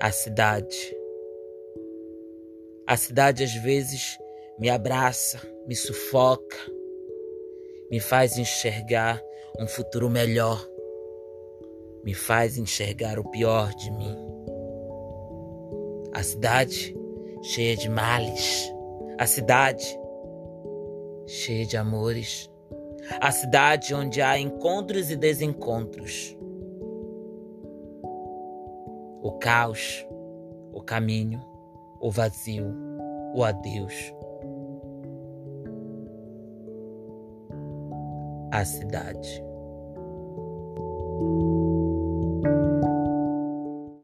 A cidade. A cidade às vezes me abraça, me sufoca, me faz enxergar um futuro melhor, me faz enxergar o pior de mim. A cidade cheia de males, a cidade cheia de amores, a cidade onde há encontros e desencontros, o caos, o caminho, o vazio, o adeus. A cidade.